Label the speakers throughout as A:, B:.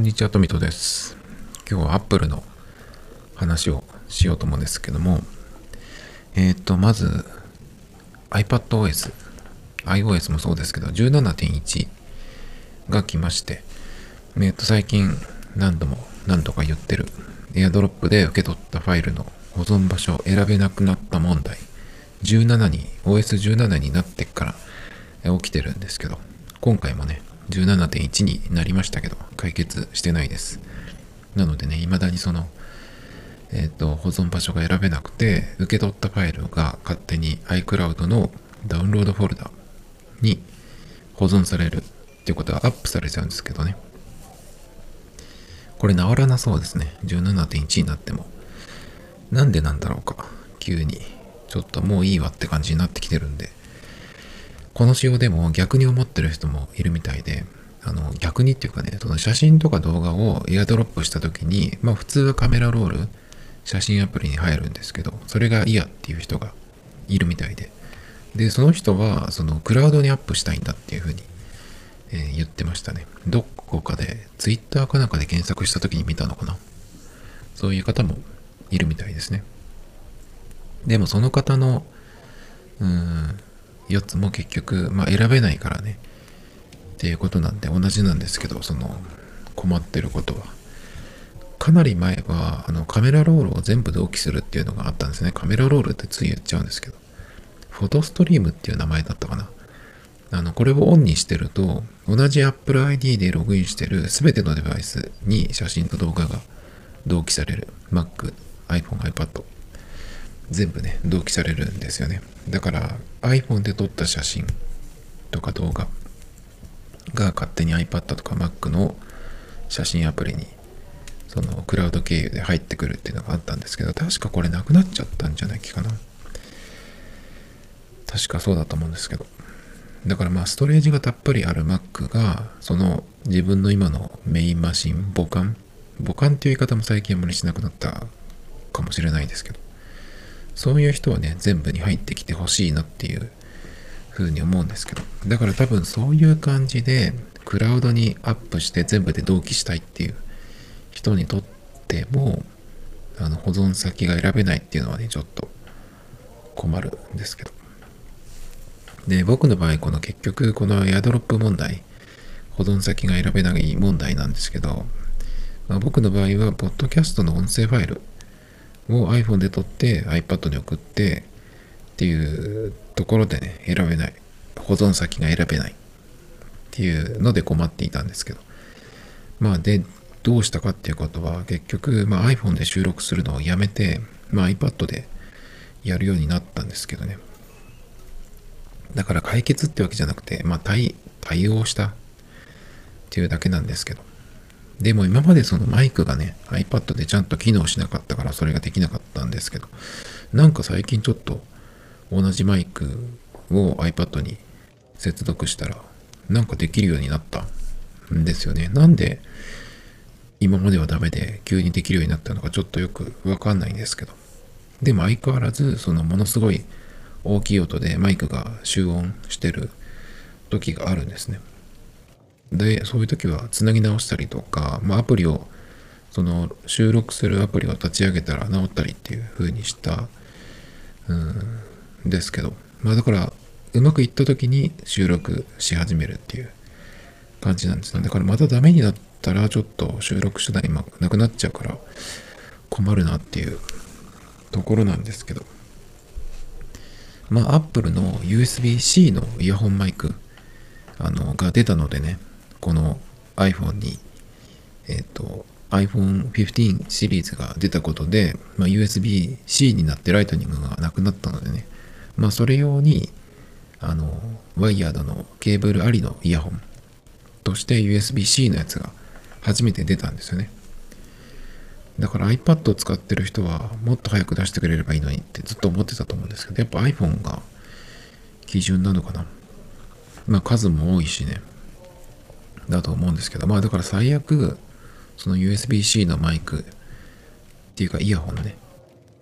A: こんにちは、トミトです。今日は Apple の話をしようと思うんですけども、えっ、ー、と、まず iPadOS、iOS もそうですけど、17.1が来まして、えっ、ー、と、最近何度も何度か言ってる AirDrop で受け取ったファイルの保存場所を選べなくなった問題、17に、OS17 になってから起きてるんですけど、今回もね、17.1になりましたけど、解決してないです。なのでね、未だにその、えっ、ー、と、保存場所が選べなくて、受け取ったファイルが勝手に iCloud のダウンロードフォルダに保存されるっていうことはアップされちゃうんですけどね。これ治らなそうですね。17.1になっても。なんでなんだろうか。急に。ちょっともういいわって感じになってきてるんで。この仕様でも逆に思ってる人もいるみたいで、あの逆にっていうかね、その写真とか動画をエアドロップした時に、まあ普通はカメラロール、写真アプリに入るんですけど、それが嫌っていう人がいるみたいで、で、その人は、そのクラウドにアップしたいんだっていうふうに、えー、言ってましたね。どこかで、ツイッターかなんかで検索した時に見たのかな。そういう方もいるみたいですね。でもその方の、うーん、4つも結局、まあ、選べないからね。っていうことなんで同じなんですけどその困ってることは。かなり前はあのカメラロールを全部同期するっていうのがあったんですね。カメラロールってつい言っちゃうんですけど。フォトストリームっていう名前だったかな。あのこれをオンにしてると同じ Apple ID でログインしてる全てのデバイスに写真と動画が同期される。Mac、iPhone、iPad 全部ね、同期されるんですよね。だから iPhone で撮った写真とか動画が勝手に iPad とか Mac の写真アプリにそのクラウド経由で入ってくるっていうのがあったんですけど、確かこれなくなっちゃったんじゃないかな。確かそうだと思うんですけど。だからまあストレージがたっぷりある Mac がその自分の今のメインマシン、母艦母艦っていう言い方も最近あまりしなくなったかもしれないですけどそういう人はね、全部に入ってきてほしいなっていう風に思うんですけど。だから多分そういう感じで、クラウドにアップして全部で同期したいっていう人にとっても、あの保存先が選べないっていうのはね、ちょっと困るんですけど。で、僕の場合、この結局、このエアドロップ問題、保存先が選べない問題なんですけど、まあ、僕の場合は、ポッドキャストの音声ファイルを iPhone で撮って iPad に送ってっていうところでね、選べない。保存先が選べないっていうので困っていたんですけど。まあで、どうしたかっていうことは結局、まあ、iPhone で収録するのをやめて、まあ、iPad でやるようになったんですけどね。だから解決ってわけじゃなくて、まあ対、対応したっていうだけなんですけど。でも今までそのマイクがね、iPad でちゃんと機能しなかったからそれができなかったんですけど、なんか最近ちょっと同じマイクを iPad に接続したら、なんかできるようになったんですよね。なんで今まではダメで急にできるようになったのかちょっとよくわかんないんですけど。でも相変わらず、そのものすごい大きい音でマイクが集音してる時があるんですね。で、そういう時はつなぎ直したりとか、まあ、アプリを、その収録するアプリを立ち上げたら直ったりっていう風にした、うんですけど、まあだから、うまくいった時に収録し始めるっていう感じなんですね。だからまたダメになったらちょっと収録手段今なくなっちゃうから困るなっていうところなんですけど。まあ Apple の USB-C のイヤホンマイクあのが出たのでね、この iPhone に、えっ、ー、と、iPhone 15シリーズが出たことで、まあ、USB-C になってライトニングがなくなったのでね、まあ、それ用に、あの、ワイヤードのケーブルありのイヤホンとして USB-C のやつが初めて出たんですよね。だから iPad を使ってる人はもっと早く出してくれればいいのにってずっと思ってたと思うんですけど、やっぱ iPhone が基準なのかな。まあ数も多いしね。だと思うんですけど、まあだから最悪、その USB-C のマイクっていうかイヤホンね、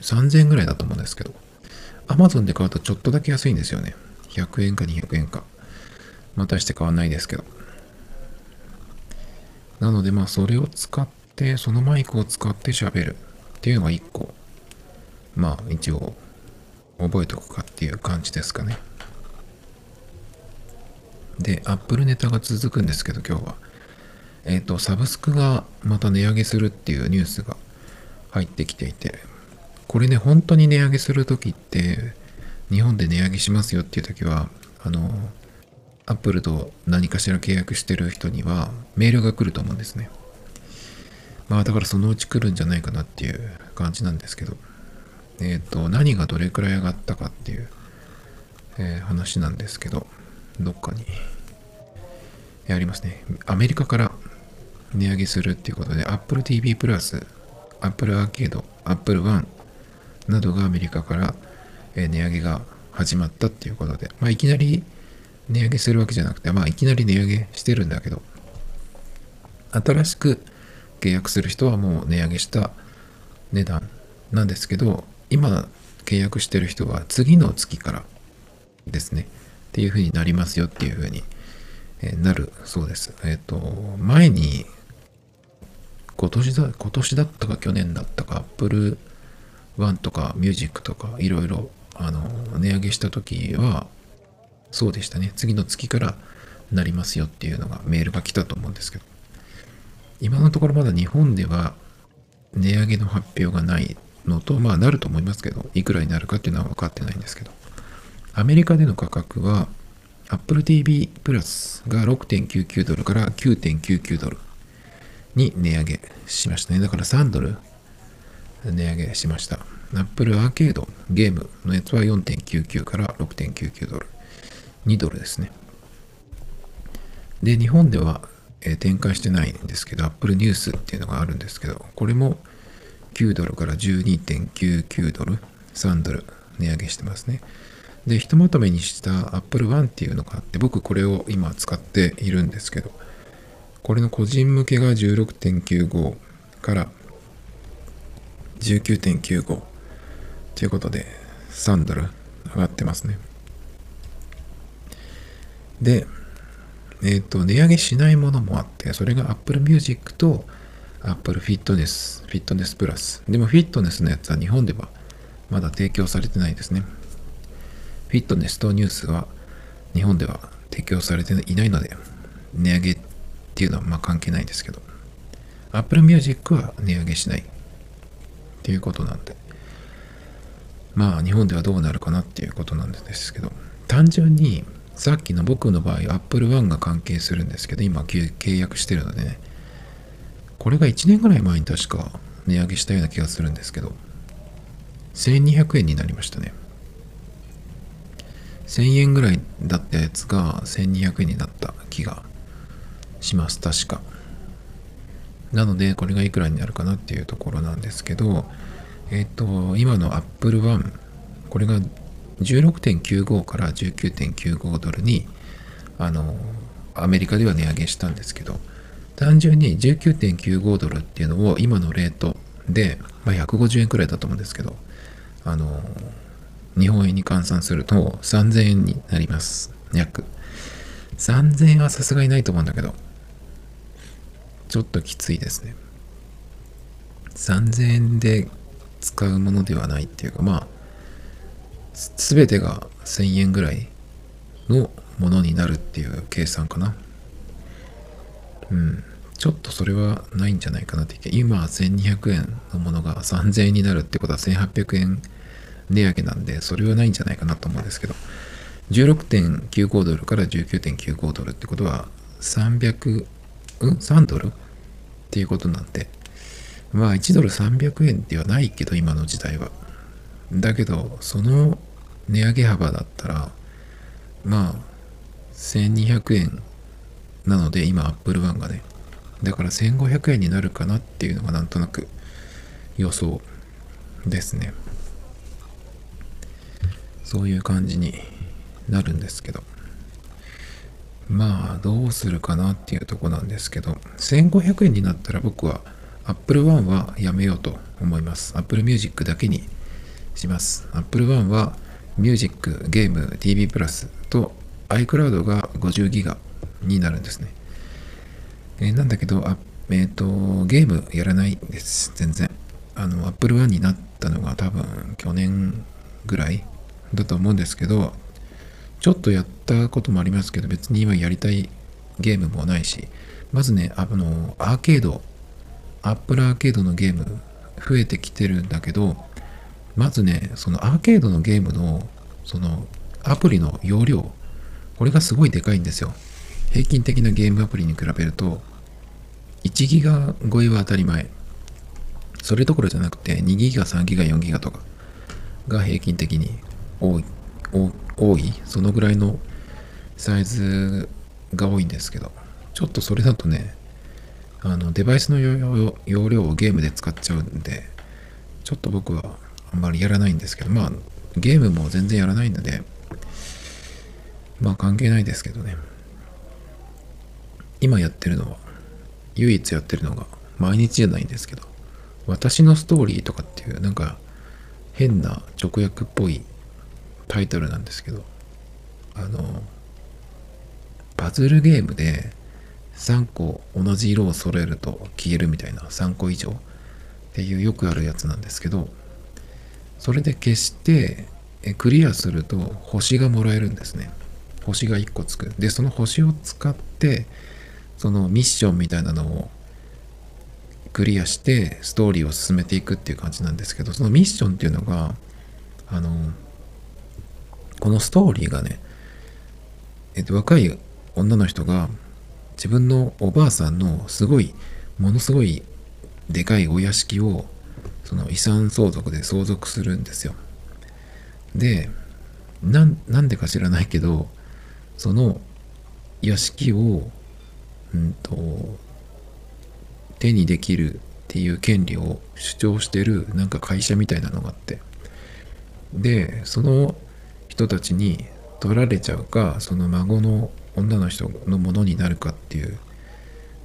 A: 3000円ぐらいだと思うんですけど、Amazon で買うとちょっとだけ安いんですよね。100円か200円か。またして買わないですけど。なのでまあそれを使ってそのマイクを使って喋るっていうのが一個まあ一応覚えとくかっていう感じですかねで Apple ネタが続くんですけど今日はえっ、とサブスクがまた値上げするっていうニュースが入ってきていてこれね本当に値上げする時って日本で値上げしますよっていう時はあのアップルと何かしら契約してる人にはメールが来ると思うんですね。まあだからそのうち来るんじゃないかなっていう感じなんですけど、えっ、ー、と、何がどれくらい上がったかっていう、えー、話なんですけど、どっかに、ありますね。アメリカから値上げするっていうことで、Apple TV プラス、Apple Arcade、Apple One などがアメリカから値上げが始まったっていうことで、まあいきなり値上げするわけじゃなくて、まあ、いきなり値上げしてるんだけど、新しく契約する人はもう値上げした値段なんですけど、今契約してる人は次の月からですね、っていう風になりますよっていう風になるそうです。えっ、と、前に、今年だ、今年だったか去年だったか、Apple One とか Music とかいろいろあの値上げした時は、そうでしたね。次の月からなりますよっていうのがメールが来たと思うんですけど、今のところまだ日本では値上げの発表がないのと、まあなると思いますけど、いくらになるかっていうのは分かってないんですけど、アメリカでの価格は Apple TV プラスが6.99ドルから9.99ドルに値上げしましたね。だから3ドル値上げしました。Apple アーケードゲームのやつは4.99から6.99ドル。2ドルですね。で、日本では、えー、展開してないんですけど、Apple News っていうのがあるんですけど、これも9ドルから12.99ドル、3ドル値上げしてますね。で、ひとまとめにした Apple One っていうのがあって、僕これを今使っているんですけど、これの個人向けが16.95から19.95ということで3ドル上がってますね。で、えっ、ー、と、値上げしないものもあって、それが Apple Music と Apple Fitness、Fitness Plus。でも、フィットネスのやつは日本ではまだ提供されてないですね。フィットネスとニュースは日本では提供されていないので、値上げっていうのはまあ関係ないですけど、Apple Music は値上げしないっていうことなんで、まあ日本ではどうなるかなっていうことなんですけど、単純にさっきの僕の場合、Apple One が関係するんですけど、今契約してるのでね、これが1年ぐらい前に確か値上げしたような気がするんですけど、1200円になりましたね。1000円ぐらいだったやつが1200円になった気がします、確か。なので、これがいくらになるかなっていうところなんですけど、えっ、と、今の Apple One、これが16.95から19.95ドルにあのアメリカでは値上げしたんですけど単純に19.95ドルっていうのを今のレートで、まあ、150円くらいだと思うんですけどあの日本円に換算すると3000円になります約3000円はさすがにないと思うんだけどちょっときついですね3000円で使うものではないっていうかまあ全てが1000円ぐらいのものになるっていう計算かな。うん。ちょっとそれはないんじゃないかなってって、今1200円のものが3000円になるってことは1800円値上げなんで、それはないんじゃないかなと思うんですけど、16.95ドルから19.95ドルってことは300、うん ?3 ドル？っていうことなんで、まあ1ドル300円ではないけど、今の時代は。だけど、その値上げ幅だったら、まあ、1200円なので、今、Apple One がね、だから1500円になるかなっていうのがなんとなく予想ですね。そういう感じになるんですけど。まあ、どうするかなっていうとこなんですけど、1500円になったら僕は Apple One はやめようと思います。Apple Music だけにします。Apple One はミュージック、ゲーム、TV プラスと iCloud が50ギガになるんですね。えー、なんだけど、あえっ、と、ゲームやらないです。全然。あの、Apple One になったのが多分去年ぐらいだと思うんですけど、ちょっとやったこともありますけど、別に今やりたいゲームもないし、まずね、あの、アーケード、Apple アーケードのゲーム増えてきてるんだけど、まずね、そのアーケードのゲームの、そのアプリの容量、これがすごいでかいんですよ。平均的なゲームアプリに比べると、1ギガ超えは当たり前。それどころじゃなくて、2ギガ、3ギガ、4ギガとかが平均的に多い、そのぐらいのサイズが多いんですけど、ちょっとそれだとね、あのデバイスの容量をゲームで使っちゃうんで、ちょっと僕はあんまりやらないんですけど、まあ、ゲームも全然やらないので、まあ関係ないですけどね。今やってるのは、唯一やってるのが、毎日じゃないんですけど、私のストーリーとかっていう、なんか変な直訳っぽいタイトルなんですけど、あの、パズルゲームで3個同じ色を揃えると消えるみたいな3個以上っていうよくあるやつなんですけど、それで消してクリアすると星がもらえるんですね。星が1個つく。で、その星を使って、そのミッションみたいなのをクリアしてストーリーを進めていくっていう感じなんですけど、そのミッションっていうのが、あの、このストーリーがね、えっと、若い女の人が自分のおばあさんのすごい、ものすごいでかいお屋敷をその遺産相続で相続するんですよ。で、なんでか知らないけど、その屋敷を、うんと、手にできるっていう権利を主張してるなんか会社みたいなのがあって。で、その人たちに取られちゃうか、その孫の女の人のものになるかっていう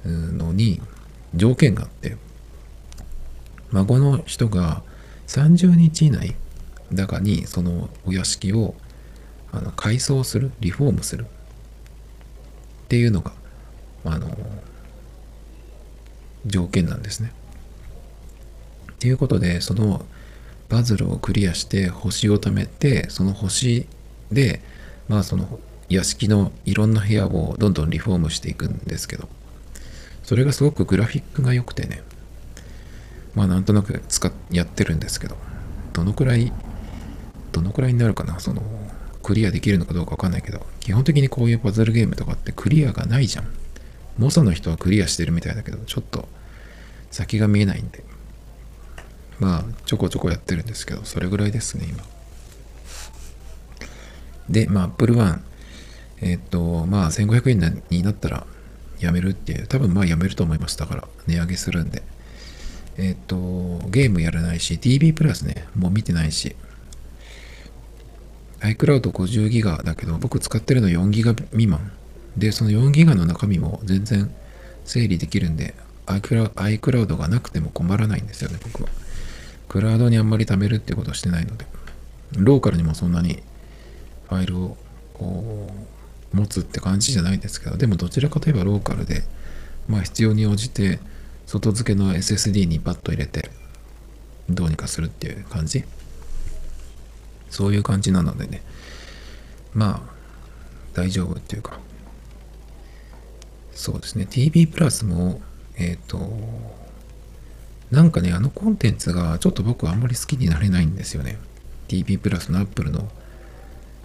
A: のに条件があって、孫の人が30日以内だかにそのお屋敷をあの改装するリフォームするっていうのがあの条件なんですね。っていうことでそのパズルをクリアして星を貯めてその星でまあその屋敷のいろんな部屋をどんどんリフォームしていくんですけどそれがすごくグラフィックが良くてねまあなんとなく使っやってるんですけど、どのくらい、どのくらいになるかな、その、クリアできるのかどうかわかんないけど、基本的にこういうパズルゲームとかってクリアがないじゃん。猛者の人はクリアしてるみたいだけど、ちょっと先が見えないんで、まあちょこちょこやってるんですけど、それぐらいですね、今。で、まあ Apple One、え、っと、まあ1500円になったらやめるっていう、多分まあやめると思います。だから値上げするんで。えっ、と、ゲームやらないし、TV プラスね、もう見てないし、iCloud50 ギガだけど、僕使ってるの4ギガ未満。で、その4ギガの中身も全然整理できるんで、iCloud がなくても困らないんですよね、僕は。クラウドにあんまり貯めるってことをしてないので、ローカルにもそんなにファイルをこう持つって感じじゃないですけど、でもどちらかといえばローカルで、まあ必要に応じて外付けの SSD にパッと入れてどうにかするっていう感じ？そういう感じなのでね。まあ大丈夫っていうか。そうですね。TV プラスもえっ、ー、となんかねあのコンテンツがちょっと僕はあんまり好きになれないんですよね TV プラスの Apple の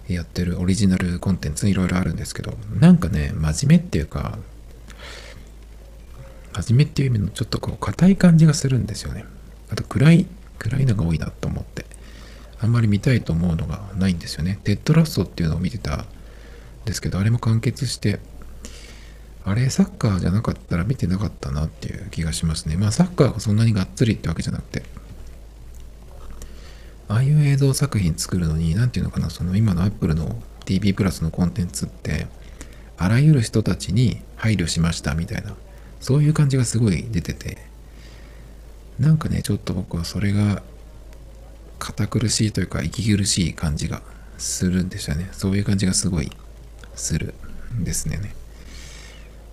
A: やってるオリジナルコンテンツいろいろあるんですけどなんかね真面目っていうか真面目っていう意味のちょっとこう硬い感じがするんですよね。あと暗い、暗いのが多いなと思って。あんまり見たいと思うのがないんですよね。テッドラストっていうのを見てたんですけど、あれも完結して、あれサッカーじゃなかったら見てなかったなっていう気がしますね。まあサッカーがそんなにがっつりってわけじゃなくて、ああいう映像作品作るのに、何て言うのかな、その今の Apple の TV プラスのコンテンツって、あらゆる人たちに配慮しましたみたいなそういう感じがすごい出てて、なんかね、ちょっと僕はそれが堅苦しいというか息苦しい感じがするんでしたね。そういう感じがすごいするんですね。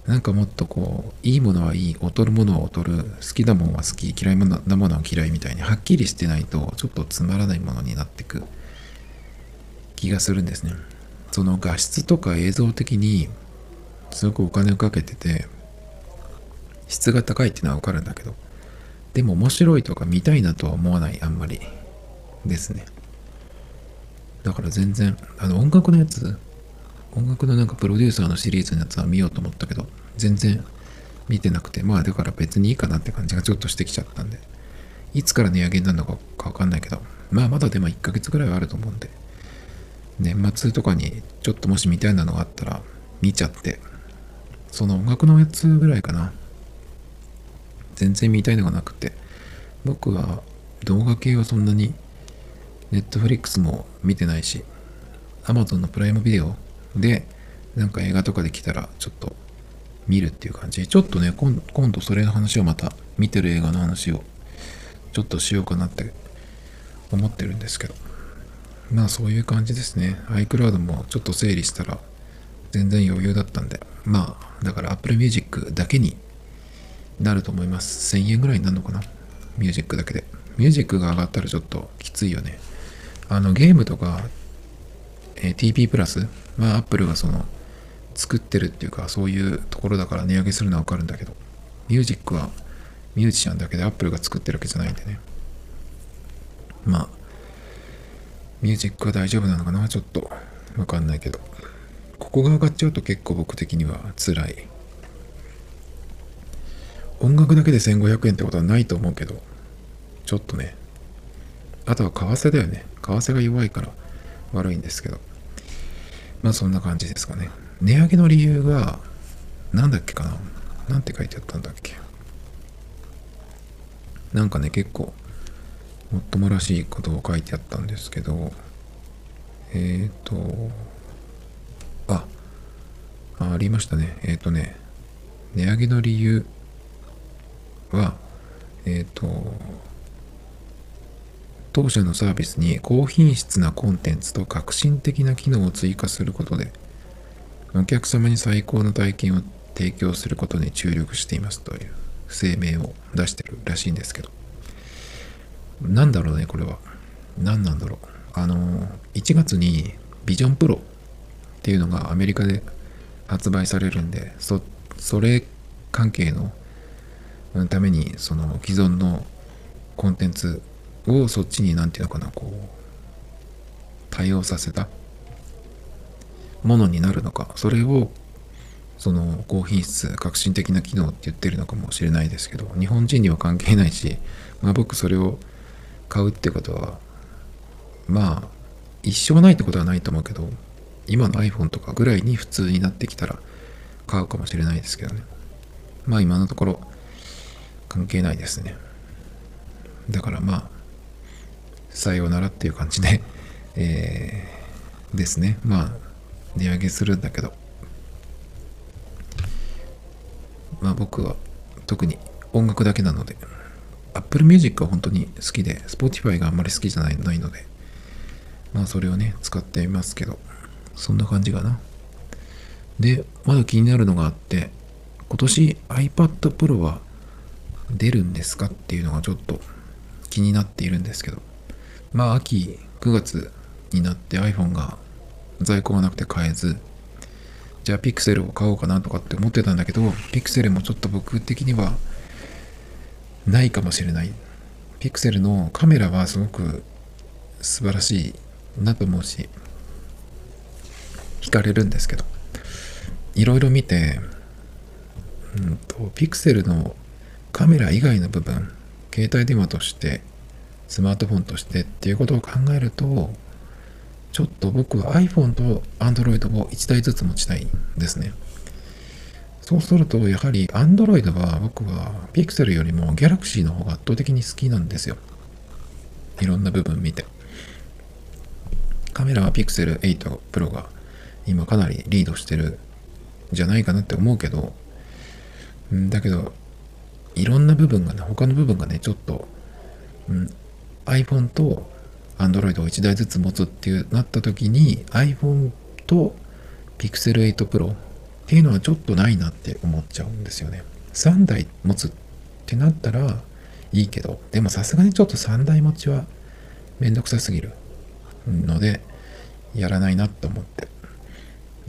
A: なんかもっとこういいものはいい劣るものは劣る好きなものは好き嫌いなものは嫌いみたいにはっきりしてないとちょっとつまらないものになってく気がするんですね。その画質とか映像的にすごくお金をかけてて質が高いっていうのはわかるんだけどでも面白いとか見たいなとは思わないあんまり。ですね。だから全然あの音楽のやつ音楽のなんかプロデューサーのシリーズのやつは見ようと思ったけど全然見てなくてまあだから別にいいかなって感じがちょっとしてきちゃったんで。いつから値上げになるのかわかんないけどまあまだでも1ヶ月ぐらいはあると思うんで。年末とかにちょっともし見たいなのがあったら見ちゃって。その音楽のやつぐらいかな。全然見たいのがなくて。僕は動画系はそんなにネットフリックスも見てないし Amazon のプライムビデオでなんか映画とかで来たらちょっと見るっていう感じ。ちょっとね今度それの話をまた見てる映画の話をちょっとしようかなって思ってるんですけど。まあそういう感じですね。iCloud もちょっと整理したら全然余裕だったんで。まあだから Apple Music だけになると思います。1000円ぐらいになるのかな？ミュージックだけで。ミュージックが上がったらちょっときついよね。あのゲームとか、えー、TP プラスまあ Apple がその作ってるっていうかそういうところだから値上げするのはわかるんだけどミュージックはミュージシャンだけで Apple が作ってるわけじゃないんでね。まあミュージックは大丈夫なのかな？ちょっとわかんないけど。ここが上がっちゃうと結構僕的には辛い。音楽だけで1500円ってことはないと思うけどちょっとね。あとは為替だよね。為替が弱いから悪いんですけど。まあそんな感じですかね。値上げの理由が何だっけかな。なんて書いてあったんだっけ。なんかね結構もっともらしいことを書いてあったんですけどえっ、ー、とああありましたね。えっ、ー、とね値上げの理由は、えっ、ー、と、当社のサービスに高品質なコンテンツと革新的な機能を追加することで、お客様に最高の体験を提供することに注力していますという声明を出してるらしいんですけど、なんだろうね、これは。何なんだろう。あの、1月にビジョンプロっていうのがアメリカで発売されるんで、そ、それ関係のためにその既存のコンテンツをそっちに何て言うのかなこう対応させた？ものになるのか？それをその高品質革新的な機能って言ってるのかもしれないですけど日本人には関係ないし、まあ、僕それを買うってことはまあ一生ないってことはないと思うけど今の iPhone とかぐらいに普通になってきたら買うかもしれないですけどね。まあ今のところ関係ないですね。だからまあ、さようならっていう感じで、えー、ですね。まあ、値上げするんだけど、まあ僕は特に音楽だけなので、Apple Music は本当に好きで、Spotify があんまり好きじゃないないので、まあそれをね、使っていますけど、そんな感じかな。で、まだ気になるのがあって、今年 iPad Pro は出るんですかっていうのがちょっと気になっているんですけどまあ秋9月になって iPhone が在庫がなくて買えずじゃあピクセルを買おうかなとかって思ってたんだけどピクセルもちょっと僕的にはないかもしれない。ピクセルのカメラはすごく素晴らしいなと思うし惹かれるんですけどいろいろ見てうんとピクセルのカメラ以外の部分携帯電話としてスマートフォンとしてっていうことを考えるとちょっと僕は iPhone と Android を1台ずつ持ちたいんですね。そうするとやはり Android は僕は Pixel よりも Galaxy の方が圧倒的に好きなんですよ。いろんな部分見て。カメラは Pixel 8 Pro が今かなりリードしてるじゃないかなって思うけどだけどいろんな部分がね、他の部分がね、ちょっと、うん、iPhone と Android を1台ずつ持つっていうなった時に iPhone と Pixel 8 Pro っていうのはちょっとないなって思っちゃうんですよね。3台持つってなったらいいけど、でもさすがにちょっと3台持ちはめんどくさすぎるので、やらないなと思って。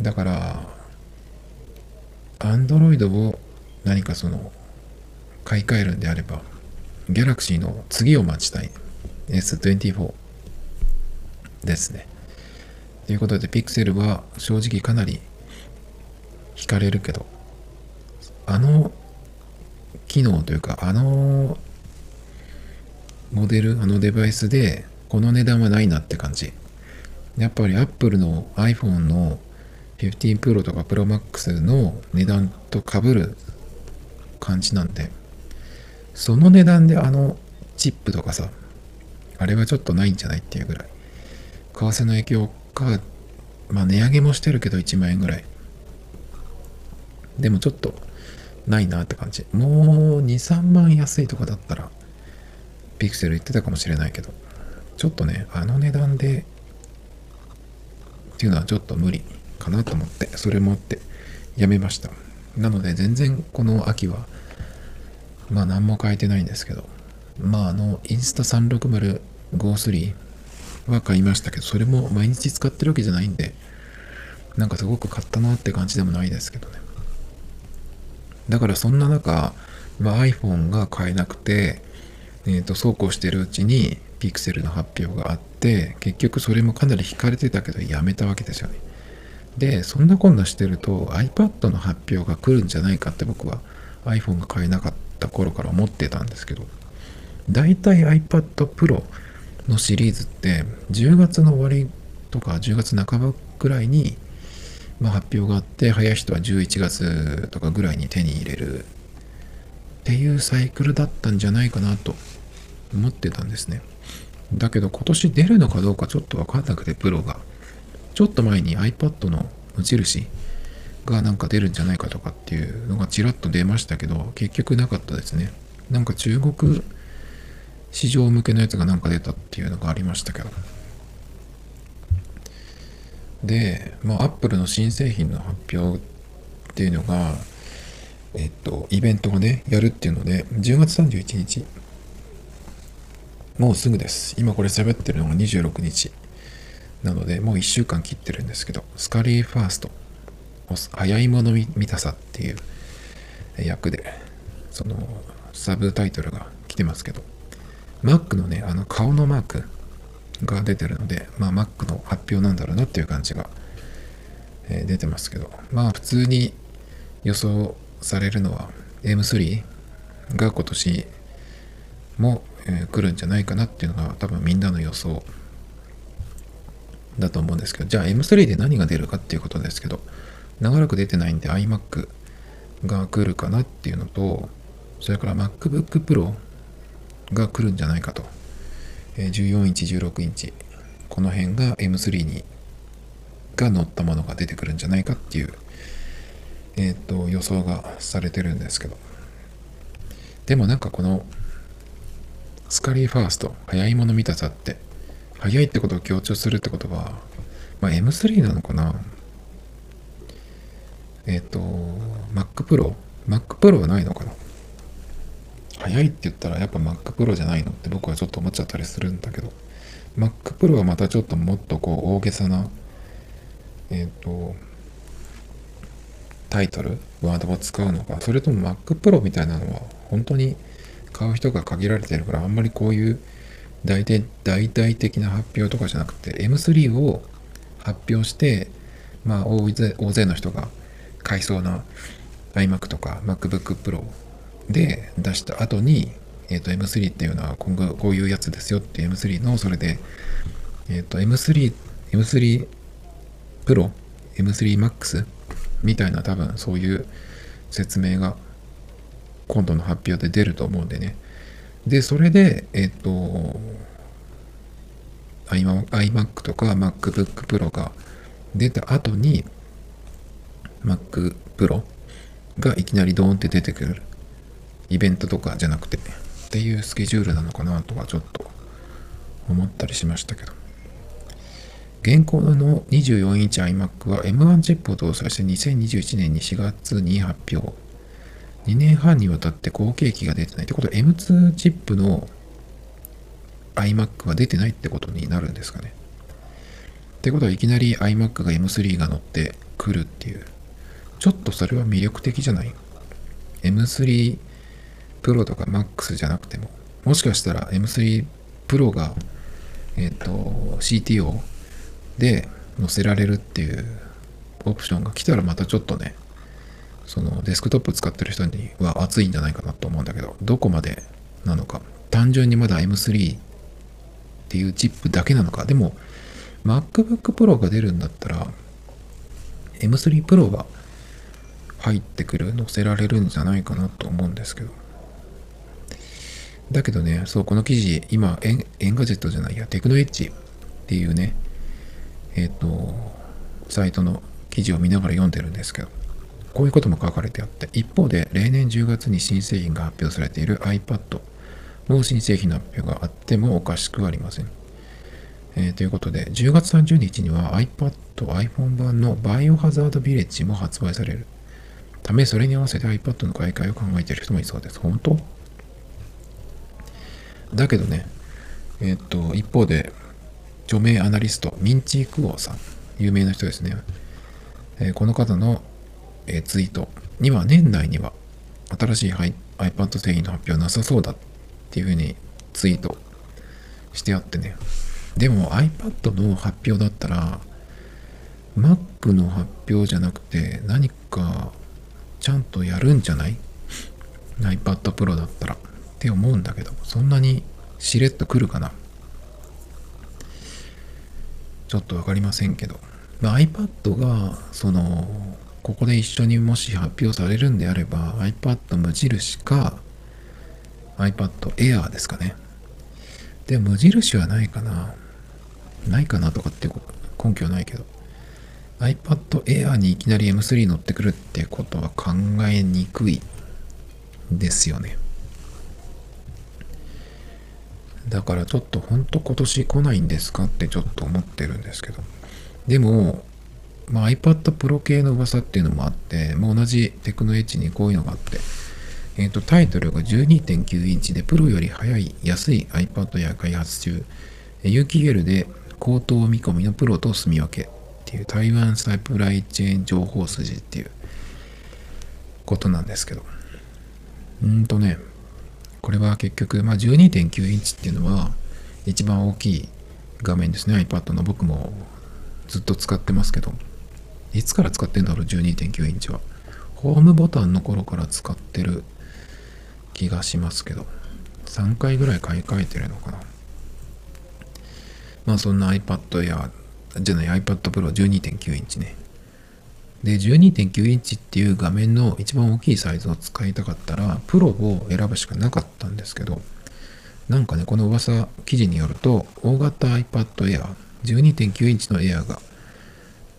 A: だから、Android を何かその買い替えるんであれば、Galaxy の次を待ちたい S24 ですね。ということで、Pixel は正直かなり惹かれるけど、あの機能というか、あのモデル、あのデバイスで、この値段はないなって感じ。やっぱり Apple の iPhone の15 Pro とか Pro Max の値段と被る感じなんで、その値段であのチップとかさ、あれはちょっとないんじゃないっていうぐらい。為替の影響か、まあ値上げもしてるけど1万円ぐらい。でもちょっとないなって感じ。もう2、3万安いとかだったら、ピクセル言ってたかもしれないけど、ちょっとね、あの値段でっていうのはちょっと無理かなと思って、それもあってやめました。なので全然この秋はまあ何も変えてないんですけど、まああの、インスタ36053は買いましたけど、それも毎日使ってるわけじゃないんで、なんかすごく買ったなって感じでもないですけどね。だからそんな中、まあ、iPhone が買えなくて、えっ、ー、と、そうこうしてるうちに、ピクセルの発表があって、結局それもかなり引かれてたけど、やめたわけですよね。で、そんなこんなしてると iPad の発表が来るんじゃないかって僕は iPhone が買えなかった頃から思ってたんですけど、大体 iPad Pro のシリーズって10月の終わりとか10月半ばぐらいに、まあ、発表があって早い人は11月とかぐらいに手に入れるっていうサイクルだったんじゃないかなと思ってたんですね。だけど今年出るのかどうかちょっとわかんなくて、プロが。ちょっと前に iPad の無印がなんか出るんじゃないかとかっていうのがちらっと出ましたけど、結局なかったですね。なんか中国市場向けのやつがなんか出たっていうのがありましたけど。で、まあ、Apple の新製品の発表っていうのが、えっと、イベントをね、やるっていうので、10月31日、もうすぐです。今これ喋ってるのが26日。なので、もう1週間切ってるんですけど、スカリーファースト早いもの見たさっていう役で、そのサブタイトルが来てますけど、Mac のね、あの顔のマークが出てるので、まあ Mac の発表なんだろうなっていう感じが、えー、出てますけど、まあ普通に予想されるのは M3 が今年も、えー、来るんじゃないかなっていうのが多分みんなの予想だと思うんですけど、じゃあ M3 で何が出るかっていうことですけど、長らく出てないんで iMac が来るかなっていうのと、それから MacBook Pro が来るんじゃないかと。14インチ、16インチ。この辺が M3 にが乗ったものが出てくるんじゃないかっていう、えっ、ー、と、予想がされてるんですけど。でもなんかこのスカリーファースト、早いもの見たさって、早いってことを強調するってことは、まあ、M3 なのかな？えっ、ー、と、Mac Pro? Mac Pro はないのかな？早いって言ったらやっぱ Mac Pro じゃないのって僕はちょっと思っちゃったりするんだけど、Mac Pro はまたちょっともっとこう大げさな、えっ、ー、と、タイトル、ワードを使うのか、それとも Mac Pro みたいなのは本当に買う人が限られてるからあんまりこういう大体大々的な発表とかじゃなくて M3 を発表してまあ大勢大勢の人が買いそうな iMac とか MacBook Pro で出した後に、えっ、ー、と M3 っていうのは今後こういうやつですよっていう M3 のそれで、えっ、ー、と M3、M3 Pro、M3 Max みたいな多分そういう説明が今度の発表で出ると思うんでね。で、それで、えっ、ー、と、iMac とか MacBook Pro が出た後に、Mac Pro がいきなりドーンって出てくるイベントとかじゃなくてっていうスケジュールなのかなとはちょっと思ったりしましたけど現行の24インチ iMac は M1 チップを搭載して2021年に4月に発表。2年半にわたって後継機が出てない。ってことは M2 チップの iMac は出てないってことになるんですかね。ってことはいきなり iMac が M3 が乗ってくるっていう。ちょっとそれは魅力的じゃない ?M3 Pro とか Max じゃなくても。もしかしたら M3 Pro が、えっ、ー、と、CTO で載せられるっていうオプションが来たらまたちょっとね、そのデスクトップ使ってる人には熱いんじゃないかなと思うんだけど、どこまでなのか。単純にまだ M3 っていうチップだけなのか。でも、MacBook Pro が出るんだったら、M3 Pro は入ってくる、載せられるんじゃないかなと思うんですけど。だけどね、そう、この記事、今、エンエンガジェットじゃないや、テクノエッジっていうね、えっ、ー、と、サイトの記事を見ながら読んでるんですけど、こういうことも書かれてあって、一方で、例年10月に新製品が発表されている iPad の新製品の発表があってもおかしくありません。えー、ということで、10月30日には iPad、iPhone 版のバイオハザードビレッジも発売される。ため、それに合わせて iPad の買い替えを考えている人もいそうです。本当？だけどね、えっ、と、一方で、著名アナリスト、ミンチークオーさん、有名な人ですね。えー、この方の、えー、ツイートには、年内には新しい iPad 製品の発表なさそうだっていうふうにツイートしてあってね。でも iPad の発表だったら、Mac の発表じゃなくて何かちゃんとやるんじゃない ?iPad Pro だったら。って思うんだけど、そんなにしれっと来るかなちょっとわかりませんけど。まあ、iPad が、その、ここで一緒にもし発表されるんであれば、iPad 無印か、iPad Air ですかね。で、無印はないかな。ないかなとかって根拠はないけど。iPad Air にいきなり M3 乗ってくるってことは考えにくいですよね。だからちょっとほんと今年来ないんですかってちょっと思ってるんですけど。でも、まあ、iPad Pro 系の噂っていうのもあって、まあ、同じテクノエッジにこういうのがあって、えっ、ー、と、タイトルが12.9インチでプロより速い安い iPad や開発中、有機 l で高騰見込みのプロと住み分けっていう台湾サプライチェーン情報筋っていうことなんですけど。うんとね、これは結局、まあ、12.9インチっていうのは一番大きい画面ですね。iPad の。僕もずっと使ってますけど。いつから使ってんだろう？12.9インチは。ホームボタンの頃から使ってる気がしますけど。3回ぐらい買い替えてるのかな。まあそんな iPad やじゃない iPad Pro 12.9インチね。で、12.9インチっていう画面の一番大きいサイズを使いたかったら、プロを選ぶしかなかったんですけど、なんかね、この噂記事によると、大型 iPad Air、12.9インチの Air が、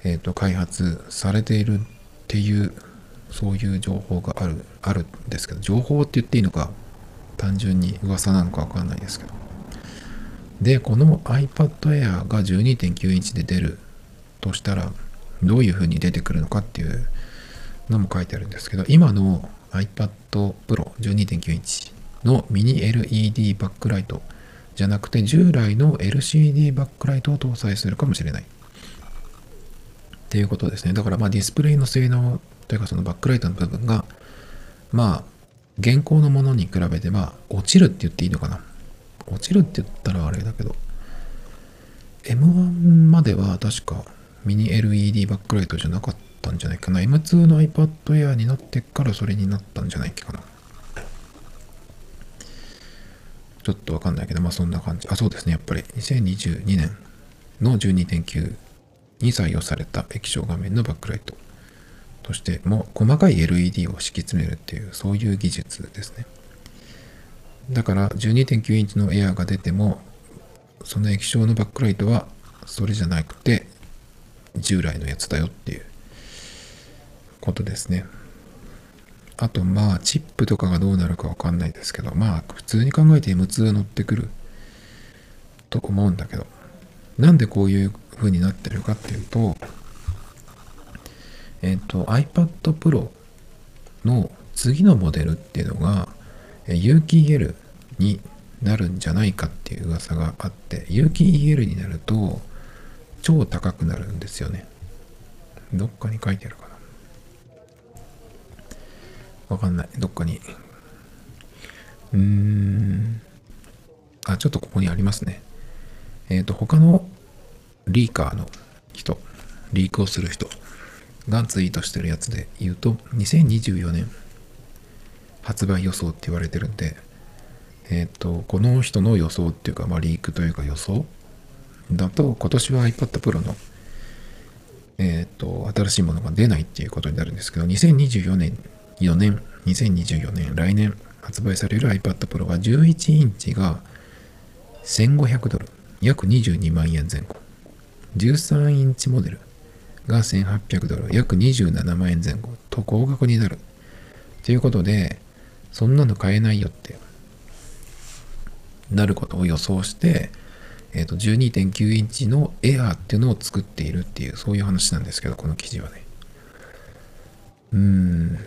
A: えっ、ー、と、開発されているっていう、そういう情報がある、あるんですけど、情報って言っていいのか、単純に噂なのかわかんないですけど。で、この iPad Air が12.9インチで出るとしたら、どういう風に出てくるのかっていうのも書いてあるんですけど、今の iPad Pro 12.9インチのミニ LED バックライトじゃなくて従来の LCD バックライトを搭載するかもしれない。っていうことですね。だからまあディスプレイの性能というかそのバックライトの部分がまあ現行のものに比べてまあ落ちるって言っていいのかな。落ちるって言ったらあれだけど M1 までは確かミニ LED バックライトじゃなかったんじゃないかな。M2 の iPad Air になってからそれになったんじゃないかな。ちょっとわかんないけど、まあそんな感じ。あ、そうですね。やっぱり2022年の12.9に採用された液晶画面のバックライトとしても細かい LED を敷き詰めるっていうそういう技術ですね。だから12.9インチのエアが出てもその液晶のバックライトはそれじゃなくて従来のやつだよっていうことですね。あとまあチップとかがどうなるかわかんないですけどまあ普通に考えて M2 乗ってくると思うんだけどなんでこういう風になってるかっていうと、えっ、と、iPad Pro の次のモデルっていうのが、有機 EL になるんじゃないかっていう噂があって、有機 EL になると超高くなるんですよね。どっかに書いてあるかな。わかんない。どっかに。うーん。あ、ちょっとここにありますね。えっ、ー、と、他のリーカーの人、リークをする人がツイートしてるやつで言うと、2024年発売予想って言われてるんで、えっ、ー、と、この人の予想っていうか、まあ、リークというか予想だと、今年は iPad Pro の、えっ、ー、と、新しいものが出ないっていうことになるんですけど、2024年、4年、2024年、来年発売される iPad Pro は11インチが1500ドル、約22万円前後。13インチモデルが1800ドル、約27万円前後と高額になる。ということで、そんなの買えないよってなることを予想して、えっ、ー、と、12.9インチのエアーっていうのを作っているっていう、そういう話なんですけど、この記事はね。うん。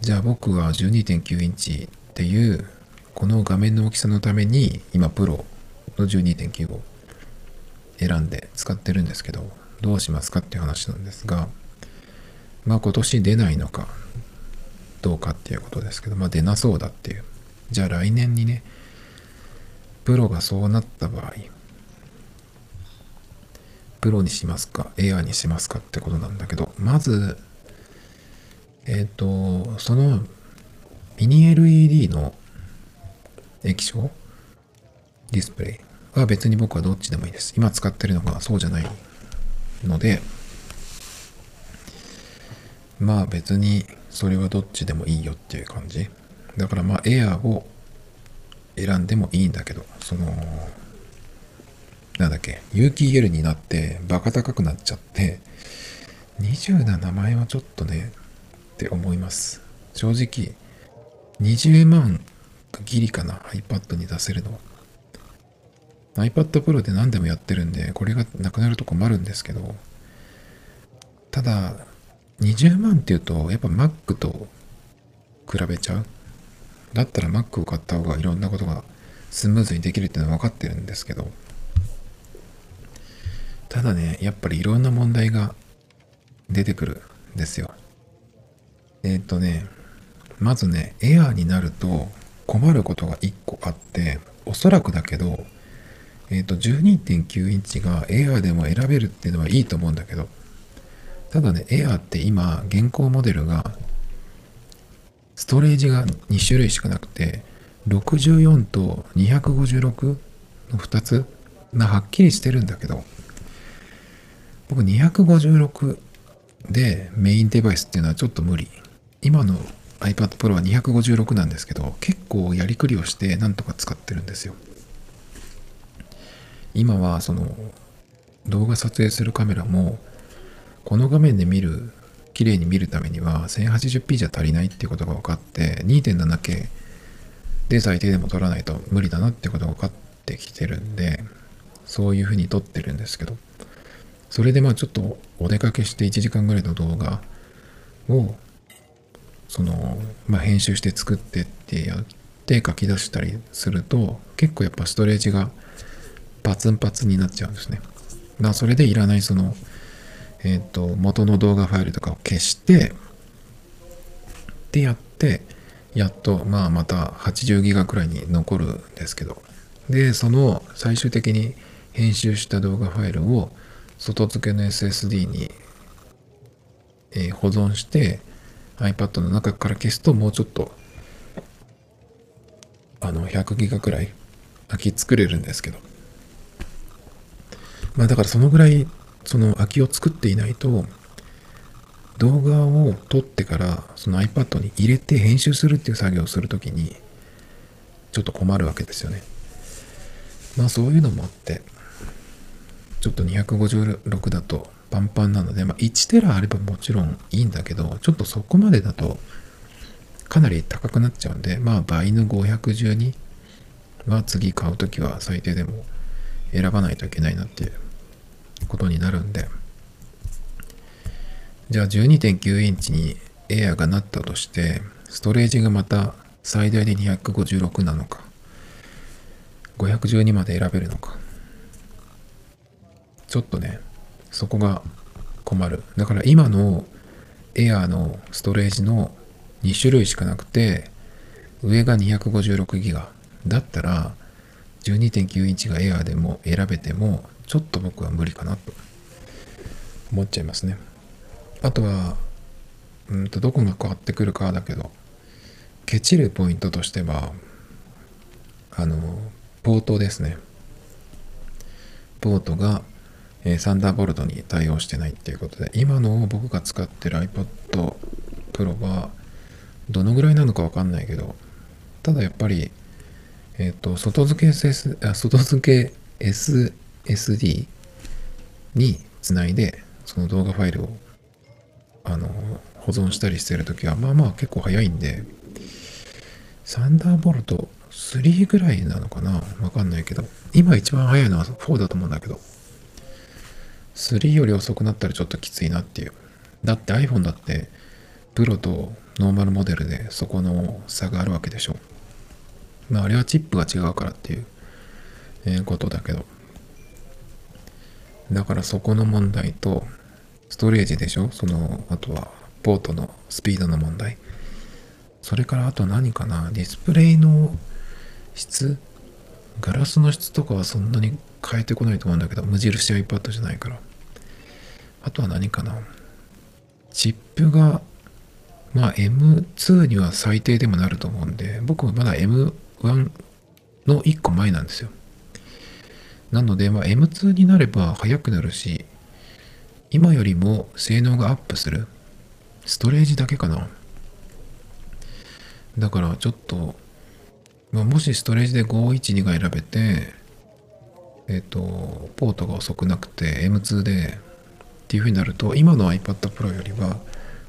A: じゃあ僕は12.9インチっていう、この画面の大きさのために、今、プロの12.9を選んで使ってるんですけど、どうしますかっていう話なんですが、まあ今年出ないのか、どうかっていうことですけど、まあ出なそうだっていう。じゃあ来年にね、プロがそうなった場合、プロにしますか、エアーにしますかってことなんだけど、まず、えっ、ー、と、そのミニ LED の液晶ディスプレイは別に僕はどっちでもいいです。今使ってるのがそうじゃないので、まあ別にそれはどっちでもいいよっていう感じ。だからまあエアーを選んでもいいんだけど、その、なんだっけ、有機 EL になってバカ高くなっちゃって、27万円はちょっとね、って思います。正直、20万ギリかな、iPad に出せるのは。iPad Pro で何でもやってるんで、これがなくなると困るんですけど、ただ、20万っていうと、やっぱ Mac と比べちゃう？だったら Mac を買った方がいろんなことがスムーズにできるっていうのは分かってるんですけど、ただね、やっぱりいろんな問題が出てくるんですよ。えっ、ー、とね、まずね、エアーになると困ることが1個あって、おそらくだけど、えっ、ー、と、12.9インチがエアーでも選べるっていうのはいいと思うんだけど、ただね、エアーって今、現行モデルがストレージが2種類しかなくて、64と256の2つ、まあ、はっきりしてるんだけど、僕256でメインデバイスっていうのはちょっと無理。今の iPad Pro は256なんですけど、結構やりくりをしてなんとか使ってるんですよ。今はその動画撮影するカメラもこの画面で見る綺麗に見るためには 1080p じゃ足りないっていうことが分かって 2.7K で最低でも撮らないと無理だなってことが分かってきてるんでそういうふうに撮ってるんですけどそれでまあちょっとお出かけして1時間ぐらいの動画をそのまあ編集して作ってってやって書き出したりすると結構やっぱストレージがパツンパツンになっちゃうんですね。だそれでいらないそのえっ、と、元の動画ファイルとかを消して、でやって、やっと、まあまた80ギガくらいに残るんですけど、で、その最終的に編集した動画ファイルを外付けの SSD に、えー、保存して iPad の中から消すともうちょっとあの100ギガくらい空き作れるんですけどまあだからそのぐらいその空きを作っていないと動画を撮ってからその iPad に入れて編集するっていう作業をするときにちょっと困るわけですよね。まあそういうのもあってちょっと256だとパンパンなので、まあ、1テラあればもちろんいいんだけどちょっとそこまでだとかなり高くなっちゃうんでまあ倍の512は次買うときは最低でも選ばないといけないなっていうことになるんで。じゃあ12.9インチにエアがなったとしてストレージがまた最大で256なのか512まで選べるのか。ちょっとねそこが困る。だから今のエアーのストレージの2種類しかなくて上が256ギガ。だったら12.9インチがエアーでも選べてもちょっと僕は無理かなと。思っちゃいますね。あとはうんとどこが変わってくるかだけどケチるポイントとしてはあのポートですね。ポートが、えー、サンダーボルトに対応してないっていうことで今の僕が使ってる iPad Pro はどのぐらいなのかわかんないけどただやっぱりえっ、ー、と外付け SS あ外付け SSD につないでその動画ファイルをあの保存したりしてるときはまあまあ結構早いんでサンダーボルト3ぐらいなのかなわかんないけど今一番早いのは4だと思うんだけど3より遅くなったらちょっときついなっていう。だって iPhone だってプロとノーマルモデルでそこの差があるわけでしょ。まああれはチップが違うからっていう、えことだけど。だからそこの問題とストレージでしょ？そのあとはポートのスピードの問題。それからあと何かな？ディスプレイの質？ガラスの質とかはそんなに変えてこないと思うんだけど無印 iPad じゃないから。あとは何かな。チップがまあ M2 には最低でもなると思うんで僕はまだ M1 の1個前なんですよ。なので、まあ、M2 になれば速くなるし今よりも性能がアップする。ストレージだけかな。だからちょっと、まあ、もしストレージで512が選べて、えっ、ー、と、ポートが遅くなくて M2 でっていう風になると、今の iPad Pro よりは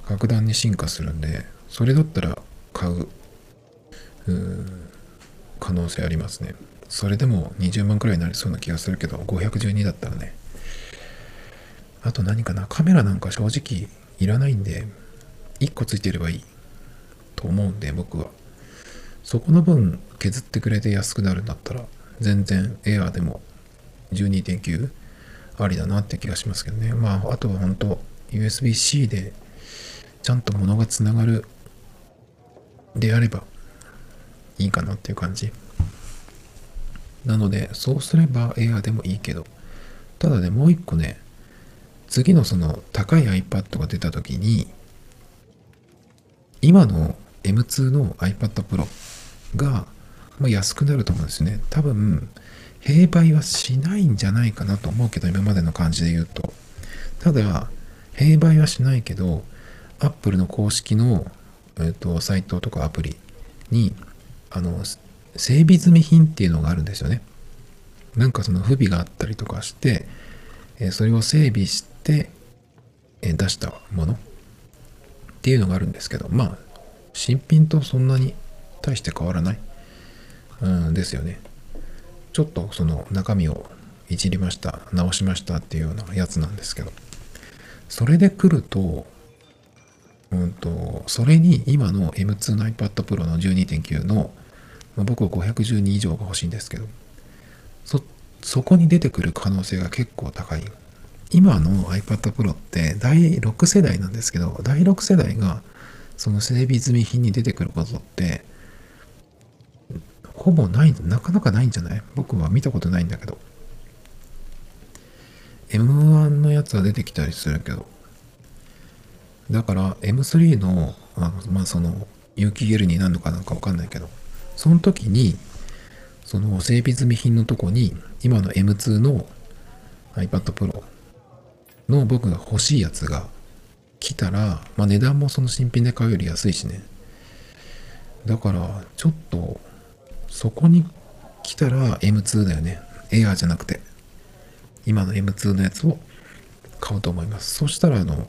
A: 格段に進化するんで、それだったら買う、う可能性ありますね。それでも20万くらいになりそうな気がするけど、512だったらね。あと何かな、カメラなんか正直いらないんで、1個ついてればいい。と思うんで僕はそこの分削ってくれて安くなるんだったら全然エアーでも12.9ありだなって気がしますけどねまああとは本当 USB-C でちゃんと物がつながるであればいいかなっていう感じなのでそうすればエアーでもいいけどただねもう一個ね次のその高い iPad が出た時に今の M2 の iPad Pro が、まあ、安くなると思うんですよね。多分、併売はしないんじゃないかなと思うけど、今までの感じで言うと。ただ、併売はしないけど、Apple の公式の、えーと、サイトとかアプリに、あの、整備済み品っていうのがあるんですよね。なんかその不備があったりとかして、えそれを整備して、え出したものっていうのがあるんですけど、まあ、新品とそんなに大して変わらない、うん、ですよね。ちょっとその中身をいじりました、直しましたっていうようなやつなんですけど、それで来ると、うんと、それに今の M2 の iPad Pro の12.9の、まあ、僕は512以上が欲しいんですけど、そ、そこに出てくる可能性が結構高い。今の iPad Pro って第6世代なんですけど、第6世代がその整備済み品に出てくることってほぼないなかなかないんじゃない？僕は見たことないんだけど。M1 のやつは出てきたりするけど。だから M3 のあのまあその有機 L になるのかなんかわかんないけど。その時にその整備済み品のとこに今の M2 の iPad Pro の僕が欲しいやつが来たら、まあ、値段もその新品で買うより安いしね。だからちょっとそこに来たら M2 だよね。エアーじゃなくて。今の M2 のやつを買おうと思います。そしたらあの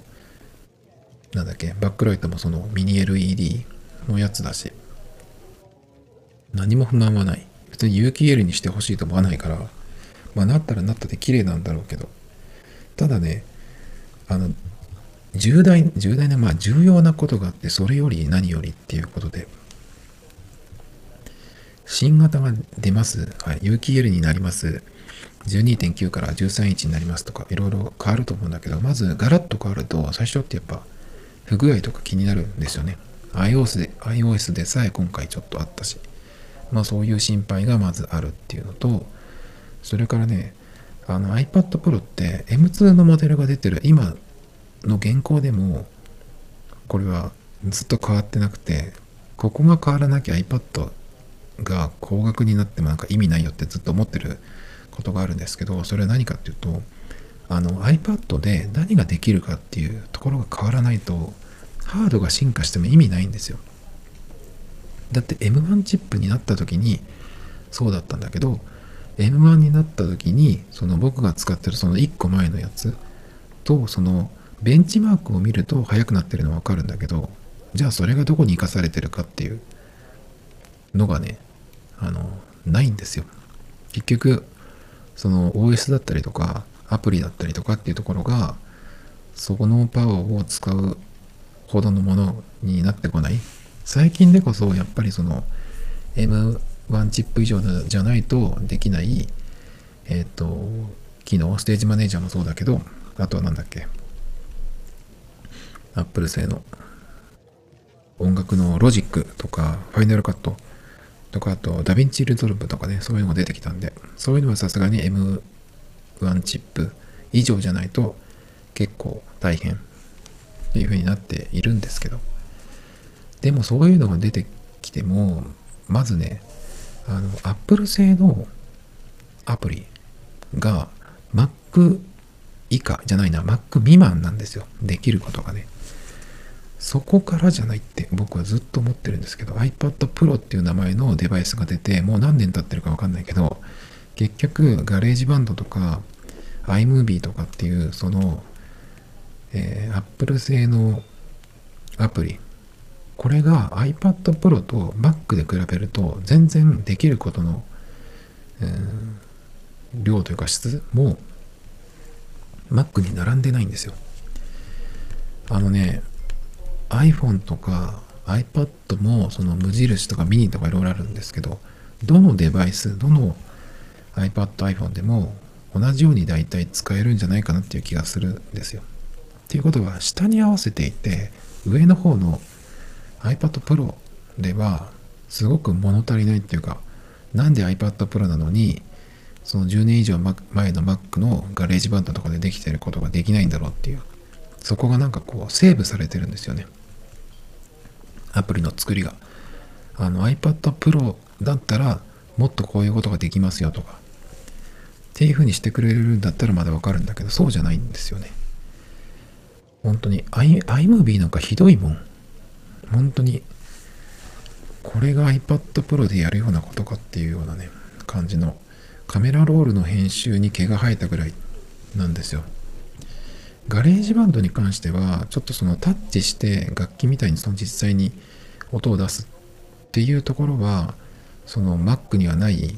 A: なんだっけバックライトもそのミニ LED のやつだし。何も不満はない。別に有機 L にしてほしいと思わないから。まあなったらなったで綺麗なんだろうけど。ただね、あの、重大、重大な、まあ重要なことがあって、それより何よりっていうことで、新型が出ます。はい。有機 L になります。12.9から13インチになりますとか、いろいろ変わると思うんだけど、まずガラッと変わると、最初ってやっぱ不具合とか気になるんですよね。iOS で、iOS でさえ今回ちょっとあったし、まあそういう心配がまずあるっていうのと、それからね、あの iPad Pro って M2 のモデルが出てる今の現行でも、これはずっと変わってなくて、ここが変わらなきゃ iPad が高額になってもなんか意味ないよってずっと思ってることがあるんですけど、それは何かっていうと、あの iPad で何ができるかっていうところが変わらないと、ハードが進化しても意味ないんですよ。だって M1 チップになった時にそうだったんだけど、M1 になった時に、その僕が使ってるその1個前のやつと、そのベンチマークを見ると速くなってるのはわかるんだけど、じゃあそれがどこに活かされてるかっていうのがね、あの、ないんですよ。結局、その OS だったりとか、アプリだったりとかっていうところが、そこのパワーを使うほどのものになってこない。最近でこそ、やっぱりその M1 チップ以上じゃないとできない、えっ、ー、と、機能、ステージマネージャーもそうだけど、あとは何だっけ、Apple 製の音楽のロジックとか、 Final Cut とか、あと、 DaVinci Resolve とかね、そういうのが出てきたんで、そういうのはさすがに M1 チップ以上じゃないと結構大変っていう風になっているんですけど、でもそういうのが出てきても、まずね、あの、Apple 製のアプリが Mac 以下じゃないな、Mac 未満なんですよ。できることがね。そこからじゃないって僕はずっと思ってるんですけど iPad Pro っていう名前のデバイスが出てもう何年経ってるか分かんないけど結局 GarageBand とか iMovie とかっていうその、えー、Apple 製のアプリこれが iPad Pro と Mac で比べると全然できることの、えー、量というか質も Mac に並んでないんですよ。あのね iPhone とか iPad もその無印とかミニとかいろいろあるんですけど、どのデバイス、どの iPad、iPhone でも同じように大体使えるんじゃないかなっていう気がするんですよ。っていうことは下に合わせていて、上の方の iPad Pro ではすごく物足りないっていうか、なんで iPad Pro なのに、その10年以上前の Mac の GarageBand とかでできてることができないんだろうっていう、そこがなんかこうセーブされてるんですよね。アプリの作りが。あの iPad Pro だったらもっとこういうことができますよとかっていう風にしてくれるんだったらまだわかるんだけどそうじゃないんですよね。本当に iMovie なんかひどいもん。本当にこれが iPad Pro でやるようなことかっていうようなね感じのカメラロールの編集に毛が生えたぐらいなんですよ。 GarageBand に関しては、ちょっとそのタッチして楽器みたいにその実際に音を出すっていうところは、その Mac にはない、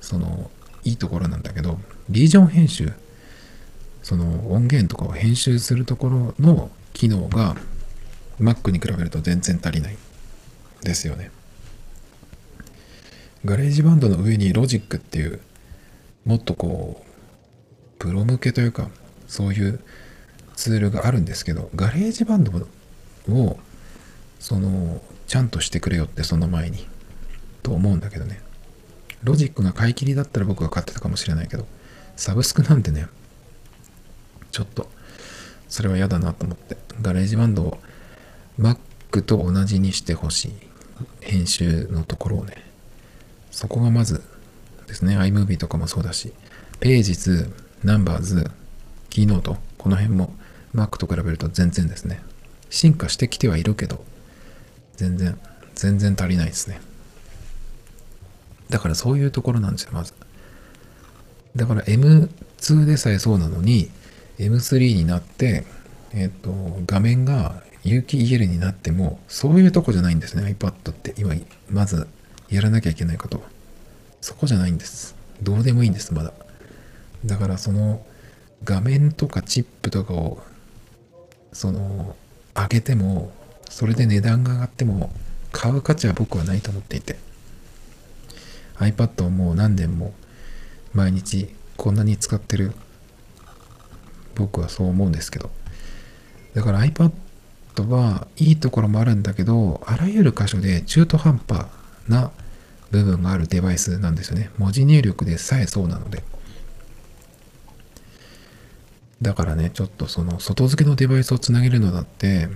A: そのいいところなんだけど、リージョン編集、その音源とかを編集するところの機能が Mac に比べると全然足りないですよね。 GarageBand の上にロジックっていう、もっとこう、プロ向けというか、そういうツールがあるんですけど、 GarageBand を、その、ちゃんとしてくれよって、その前に、と思うんだけどね。ロジックが買い切りだったら僕が買ってたかもしれないけど、サブスクなんてね、ちょっと、それは嫌だなと思って、 GarageBand を Mac と同じにしてほしい。編集のところをね。そこがまずですね、iMovie とかもそうだし、Pages、Numbers、 Keynote、この辺も Mac と比べると全然ですね。進化してきてはいるけど、全然、全然足りないですね。だからそういうところなんですよ、まず。だから M2 でさえそうなのに、M3 になって、えっ、と、画面が有機 EL になっても、そういうとこじゃないんですね、iPad って。今、まずやらなきゃいけないことそこじゃないんです。どうでもいいんです、まだ。だからその、画面とかチップとかをその上げてもそれで値段が上がっても買う価値は僕はないと思っていて。iPad をもう何年も毎日こんなに使ってる。僕はそう思うんですけど。だから iPad はいいところもあるんだけどあらゆる箇所で中途半端な部分があるデバイスなんですよね。文字入力でさえそうなので。だからねちょっとその外付けのデバイスをつなげるのだって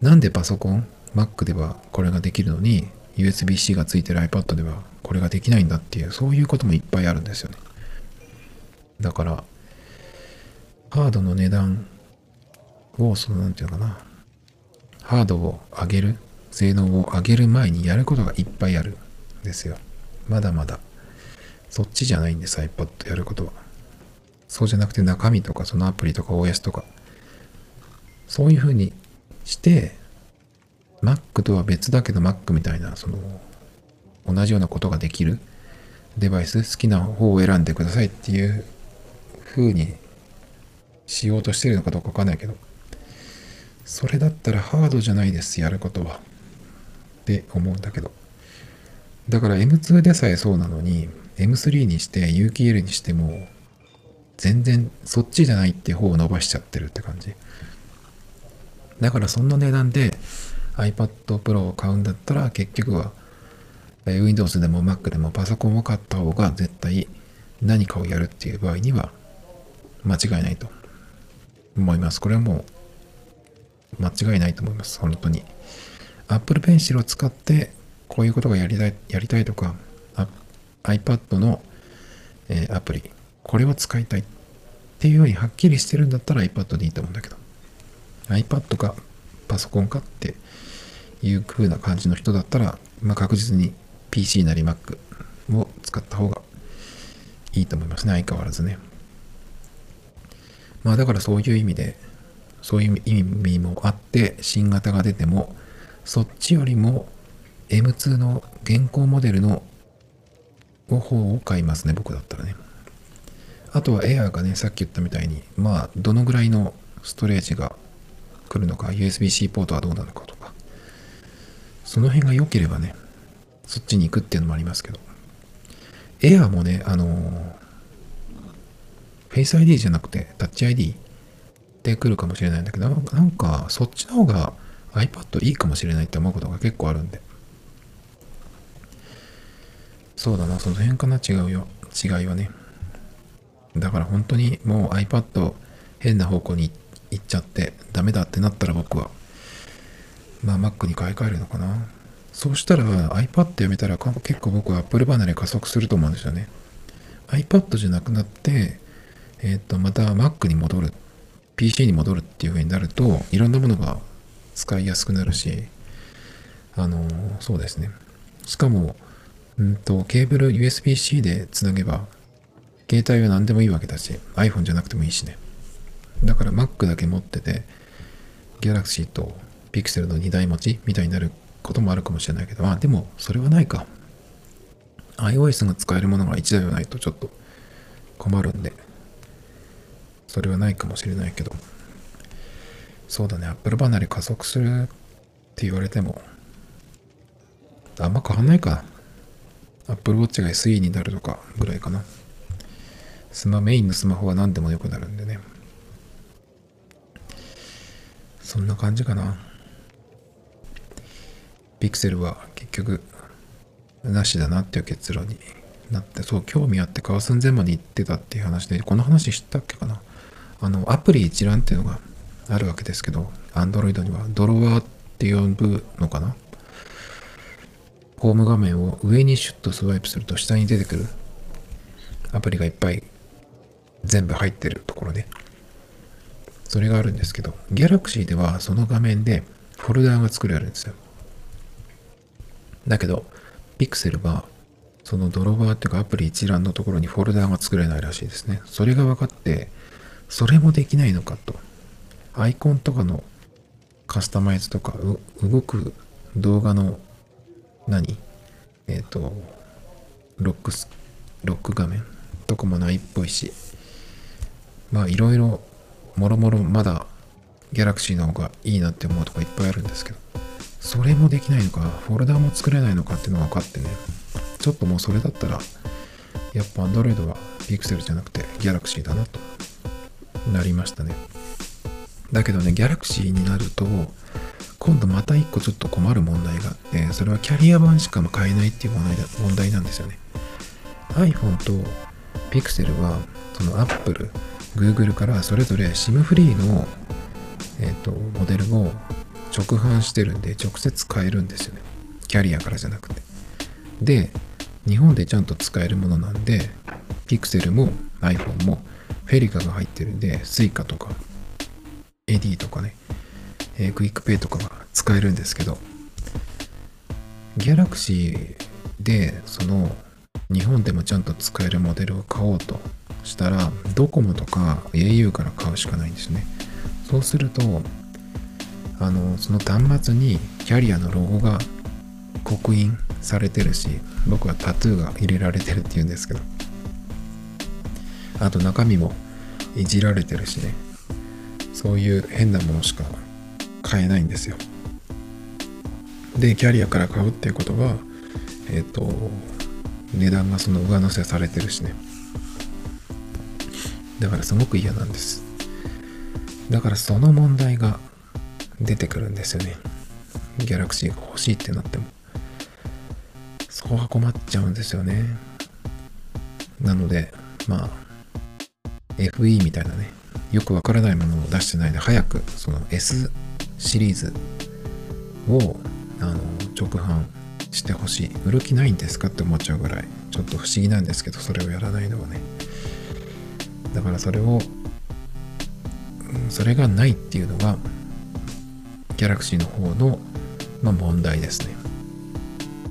A: なんでパソコン Mac ではこれができるのに USB-C がついてる iPad ではこれができないんだっていうそういうこともいっぱいあるんですよね。だからハードの値段をその何て言うのかなハードを上げる性能を上げる前にやることがいっぱいあるんですよ。まだまだ。そっちじゃないんです iPad やることは。そうじゃなくて中身とかそのアプリとか OS とかそういうふうにして Mac とは別だけど Mac みたいなその同じようなことができるデバイス好きな方を選んでくださいっていう風にしようとしてるのかどうかわかんないけどそれだったらハードじゃないですやることは。って思うんだけど。だから M2 でさえそうなのに M3 にして UKL にしても全然そっちじゃないっていう方を伸ばしちゃってるって感じだからそんな値段で iPad Pro を買うんだったら結局は Windows でも Mac でもパソコンを買った方が絶対何かをやるっていう場合には間違いないと思います。これはもう間違いないと思います。本当に。Apple Pencil を使ってこういうことがやりたいやりたいとか iPad の、えー、アプリこれを使いたいっていうようにはっきりしてるんだったら iPad でいいと思うんだけど。iPad かパソコンかっていう風な感じの人だったら、まあ、確実に PC なり Mac を使った方がいいと思いますね。相変わらずね。まあだからそういう意味でそういう意味もあって新型が出てもそっちよりも M2 の現行モデルの方を買いますね僕だったらね。あとは Air がねさっき言ったみたいにまあどのぐらいのストレージが来るのか USB-C ポートはどうなのかとかその辺が良ければねそっちに行くっていうのもありますけど Air もねあのー Face ID じゃなくて Touch ID で来るかもしれないんだけど、なんかそっちの方が iPad いいかもしれないって思うことが結構あるんで。そうだな、その辺かな、違うよ。違いはね。だから本当にもう iPad 変な方向に行っちゃってダメだってなったら僕は、まあ Mac に買い替えるのかな。そうしたら iPad やめたら結構僕は Apple 離れ加速すると思うんですよね。iPad じゃなくなって、えっ、ー、と、また Mac に戻る、PC に戻るっていう風になると、いろんなものが使いやすくなるし、あの、そうですね。しかも、うんと、ケーブル USB-C でつなげば、携帯は何でもいいわけだし、iPhone じゃなくてもいいしね。だから Mac だけ持ってて、Galaxy と Pixel の2台持ちみたいになることもあるかもしれないけど、あ、でもそれはないか。iOS が使えるものが1台はないとちょっと困るんで、それはないかもしれないけどそうだね Apple 離れ加速するって言われてもあんま変わんないか Apple Watch が SE になるとかぐらいかなスマメインのスマホは何でも良くなるんでね。そんな感じかな。ピクセルは結局なしだなっていう結論になってそう興味あって買う寸前まで行ってたっていう話でこの話知ったっけかな。あの、アプリ一覧っていうのがあるわけですけど、Android にはドロワーって呼ぶのかな。ホーム画面を上にシュッとスワイプすると下に出てくるアプリがいっぱい全部入ってるところで、それがあるんですけど、Galaxy ではその画面でフォルダーが作れるんですよ。だけど、Pixel はそのドロワーっていうかアプリ一覧のところにフォルダーが作れないらしいですね。それが分かって、それもできないのかと。アイコンとかのカスタマイズとか、動く動画の何？えっ、ー、と、ロックス、ロック画面とかもないっぽいし、まあいろいろもろもろまだギャラクシーの方がいいなって思うとこいっぱいあるんですけどそれもできないのかフォルダも作れないのかっていうのが分かってねちょっともうそれだったらやっぱ Android は Pixel じゃなくて Galaxy だなとなりましたね。だけどね Galaxy になると今度また一個ちょっと困る問題があってそれはキャリア版しか買えないっていう問題だ問題なんですよね。iPhone と Pixel はその Apple、Google からそれぞれ SIM フリーの、えーと、モデルを直販してるんで直接買えるんですよね。キャリアからじゃなくて。で日本でちゃんと使えるものなんで Pixel も iPhone も FeliCa が入ってるんで Suica とか iD とかね、えー、 QUICPay とかが使えるんですけど Galaxy でその日本でもちゃんと使えるモデルを買おうとしたらドコモとか au から買うしかないんですね。そうするとあのその端末にキャリアのロゴが刻印されてるし僕はタトゥーが入れられてるっていうんですけど。あと中身もいじられてるしね。そういう変なものしか買えないんですよ。でキャリアから買うっていうことはえっ、ー、と値段がその上乗せされてるしね。だからすごく嫌なんです。だからその問題が出てくるんですよね。ギャラクシーが欲しいってなっても。そこが困っちゃうんですよね。なのでまあ FE みたいなね。よくわからないものを出してないで早くその S シリーズをあの直販してほしい。売る気ないんですかって思っちゃうぐらいちょっと不思議なんですけどそれをやらないのはね。だからそれをそれがないっていうのがギャラクシーの方の、まあ、問題ですね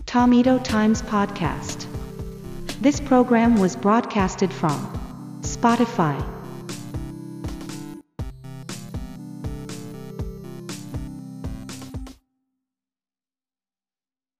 B: Tomito Times Podcast This program was broadcasted from Spotify